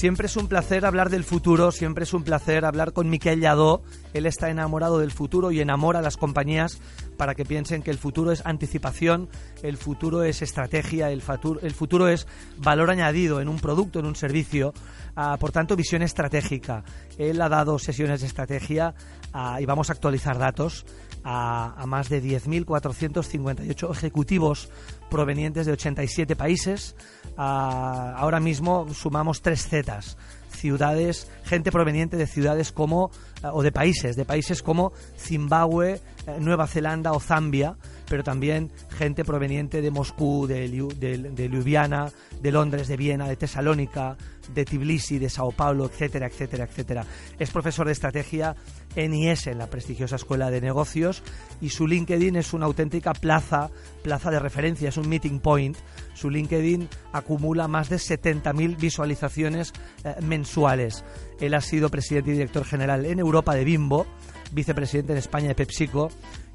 Siempre es un placer hablar del futuro, siempre es un placer hablar con Miquel Lladó. Él está enamorado del futuro y enamora a las compañías para que piensen que el futuro es anticipación, el futuro es estrategia, el futuro, es valor añadido en un producto, en un servicio, ah, por tanto visión estratégica. Él ha dado sesiones de estrategia ah, y vamos a actualizar datos a, a más de 10.458 ejecutivos provenientes de 87 países. Ah, ahora mismo sumamos tres Zetas ciudades, gente proveniente de ciudades como, eh, o de países, de países como Zimbabue, eh, Nueva Zelanda o Zambia, pero también gente proveniente de Moscú, de, Ljubljana, de Londres, de Viena, de Tesalónica, de Tbilisi, de Sao Paulo, etcétera, etcétera, etcétera. Es profesor de estrategia en IES, en la prestigiosa Escuela de Negocios, y su LinkedIn es una auténtica plaza, plaza de referencia, es un meeting point. Su LinkedIn acumula más de 70.000 visualizaciones eh, mensuales. Él ha sido presidente y director general en Europa de Bimbo, vicepresidente en España de PepsiCo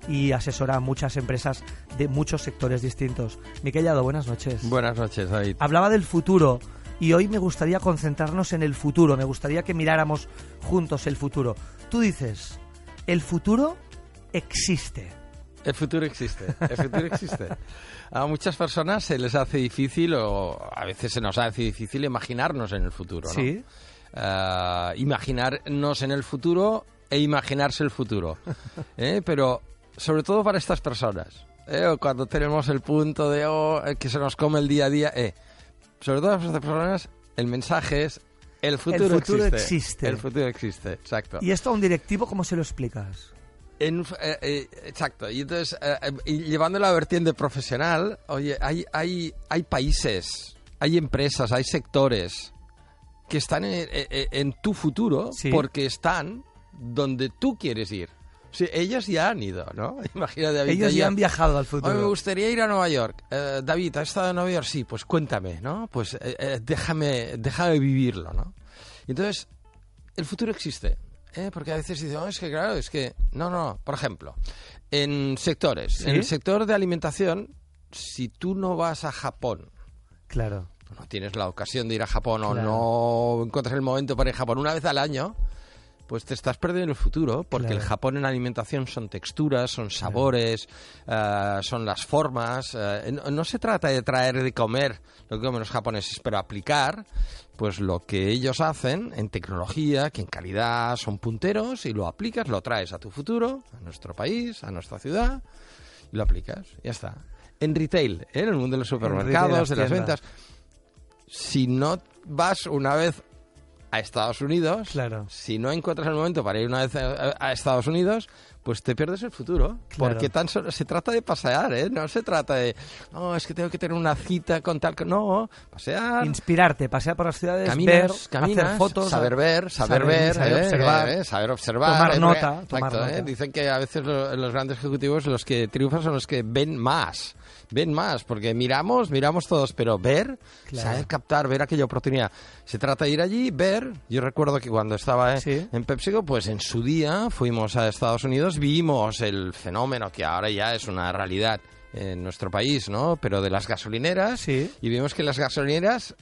y asesora a muchas empresas de muchos sectores distintos. Miquel Llado, buenas noches. Buenas noches, David. Hablaba del futuro y hoy me gustaría concentrarnos en el futuro, me gustaría que miráramos juntos el futuro. Tú dices, el futuro existe. El futuro existe, el futuro existe. A muchas personas se les hace difícil o a veces se nos hace difícil imaginarnos en el futuro, ¿no? Sí. Eh, imaginarnos en el futuro e imaginarse el futuro. ¿eh? Pero sobre todo para estas personas. ¿eh? O Cuando tenemos el punto de oh, eh, que se nos come el día a día. eh. Sobre todo para estas personas, el mensaje es el futuro, futuro existe. existe. El futuro existe, exacto. ¿Y esto a un directivo cómo se lo explicas? En- eh, eh, exacto. Y entonces, eh, eh, y llevando la vertiente profesional, oye, hay, hay, hay países, hay empresas, hay sectores que están en, en- en tu futuro Sí. porque están donde tú quieres ir. O sea, ellos ya han ido, ¿no? Imagínate, David. Ellos ya han viajado al "Oye, me futuro. gustaría ir a Nueva York. Eh, David, ¿has estado en Nueva York? Sí, pues cuéntame, ¿no? Pues eh, eh, déjame, déjame vivirlo, ¿no? Y entonces, el futuro existe. ¿eh? Porque a veces dicen, "Oh, es que claro, es que... No, no, por ejemplo, en sectores. ¿Sí? En el sector de alimentación, si tú no vas a Japón, Claro. no tienes la ocasión de ir a Japón Claro. o no encuentras el momento para ir a Japón una vez al año, pues te estás perdiendo el futuro, porque Claro. el Japón en alimentación son texturas, son sabores, eh, son las formas. eh, no, no se trata de traer de comer lo que comen los japoneses, pero aplicar pues lo que ellos hacen en tecnología, que en calidad son punteros, y lo aplicas, lo traes a tu futuro, a nuestro país, a nuestra ciudad, y lo aplicas, ya está. En retail, ¿eh? en el mundo de los supermercados, de las tiendas. ventas, si no vas una vez a Estados Unidos, Claro. si no encuentras el momento para ir una vez a, a Estados Unidos, pues te pierdes el futuro. Claro. Porque tan solo se trata de pasear, ¿eh? No se trata de, no, es que tengo que tener una cita con tal... que-". No, pasear, Inspirarte, pasear por las ciudades, caminas, ver, caminas, hacer fotos, saber ver, saber, saber- ver, saber ¿eh? observar. Eh, saber observar, Tomar ¿eh? nota, tomar ¿eh? nota. Dicen que a veces lo- los grandes ejecutivos los que triunfan son los que ven más, ven más, porque miramos, miramos todos, pero ver, Claro. saber captar, ver aquella oportunidad. Se trata de ir allí, ver. Yo recuerdo que cuando estaba Sí. en PepsiCo, pues en su día fuimos a Estados Unidos, vimos el fenómeno que ahora ya es una realidad en nuestro país, ¿no? Pero de las gasolineras Sí. y vimos que las gasolineras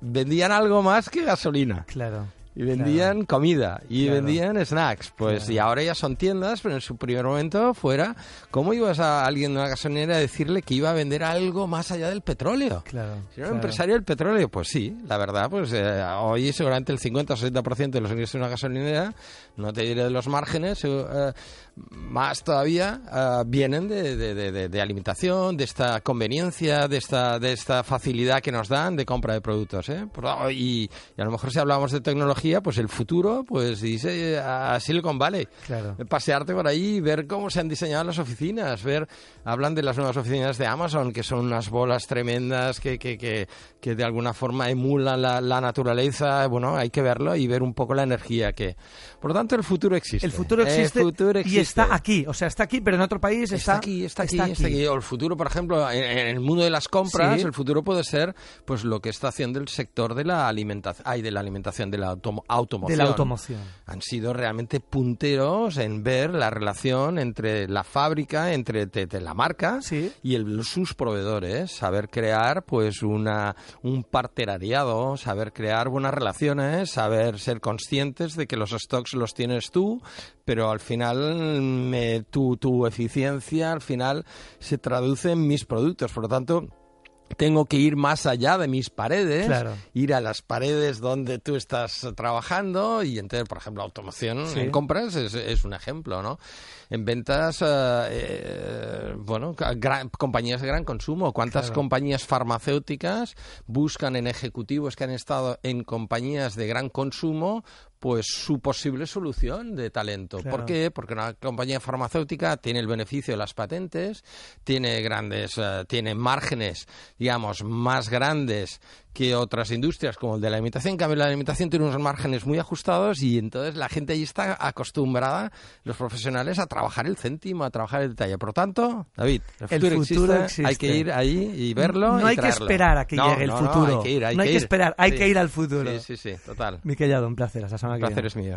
vendían algo más que gasolina. Claro. Y vendían comida y Claro. vendían snacks. Pues Claro. y ahora ya son tiendas, pero en su primer momento fuera, ¿cómo ibas a alguien de una gasolinera a decirle que iba a vender algo más allá del petróleo? Claro. Si era un empresario del petróleo, pues sí, la verdad, pues eh, hoy seguramente el 50 o 60% de los ingresos de una gasolinera, no te diré de los márgenes, eh, más todavía uh, vienen de, de, de, de, alimentación, de esta conveniencia, de esta, de esta facilidad que nos dan de compra de productos. ¿eh? Y, y, a lo mejor si hablamos de tecnología, pues el futuro, pues dice a Silicon Valley. Claro. Pasearte por ahí, ver cómo se han diseñado las oficinas, ver, hablan de las nuevas oficinas de Amazon, que son unas bolas tremendas que, que, que, que de alguna forma emulan la, la, naturaleza. Bueno, hay que verlo y ver un poco la energía que... Por lo tanto, el futuro existe. El futuro existe, el futuro existe. Está aquí. O sea, está aquí, pero en otro país está... Está aquí, está aquí, está aquí. O el futuro, por ejemplo, en, en el mundo de las compras, Sí. el futuro puede ser pues lo que está haciendo el sector de la alimentación, ay, de la alimentación, de la automo- automoción. De la automoción. Han sido realmente punteros en ver la relación entre la fábrica, entre la marca Sí. y el- sus proveedores, saber crear pues una un partenariado, saber crear buenas relaciones, saber ser conscientes de que los stocks los tienes tú, pero al final tu, tu eficiencia al final se traduce en mis productos, por lo tanto tengo que ir más allá de mis paredes, Claro. ir a las paredes donde tú estás trabajando y entonces, por ejemplo, automoción Sí. en compras es, es un ejemplo, ¿no? En ventas, eh, eh, bueno, gran- compañías de gran consumo. ¿Cuántas Claro. compañías farmacéuticas buscan en ejecutivos que han estado en compañías de gran consumo pues su posible solución de talento. Claro. ¿Por qué? Porque una compañía farmacéutica tiene el beneficio de las patentes, tiene grandes, eh, tiene márgenes, digamos, más grandes que otras industrias como el de la alimentación. En cambio, la alimentación tiene unos márgenes muy ajustados y entonces la gente allí está acostumbrada, los profesionales, a trabajar el céntimo, a trabajar el detalle. Por lo tanto, David, el El futuro, existe, hay que ir ahí y verlo. No y hay que esperar a que No, llegue el no, futuro. hay que ir, hay No que hay que ir. esperar, hay Sí. que ir al futuro. Sí, sí, sí, total. Miquel un placer. Hasta semana que placer viene. es mío.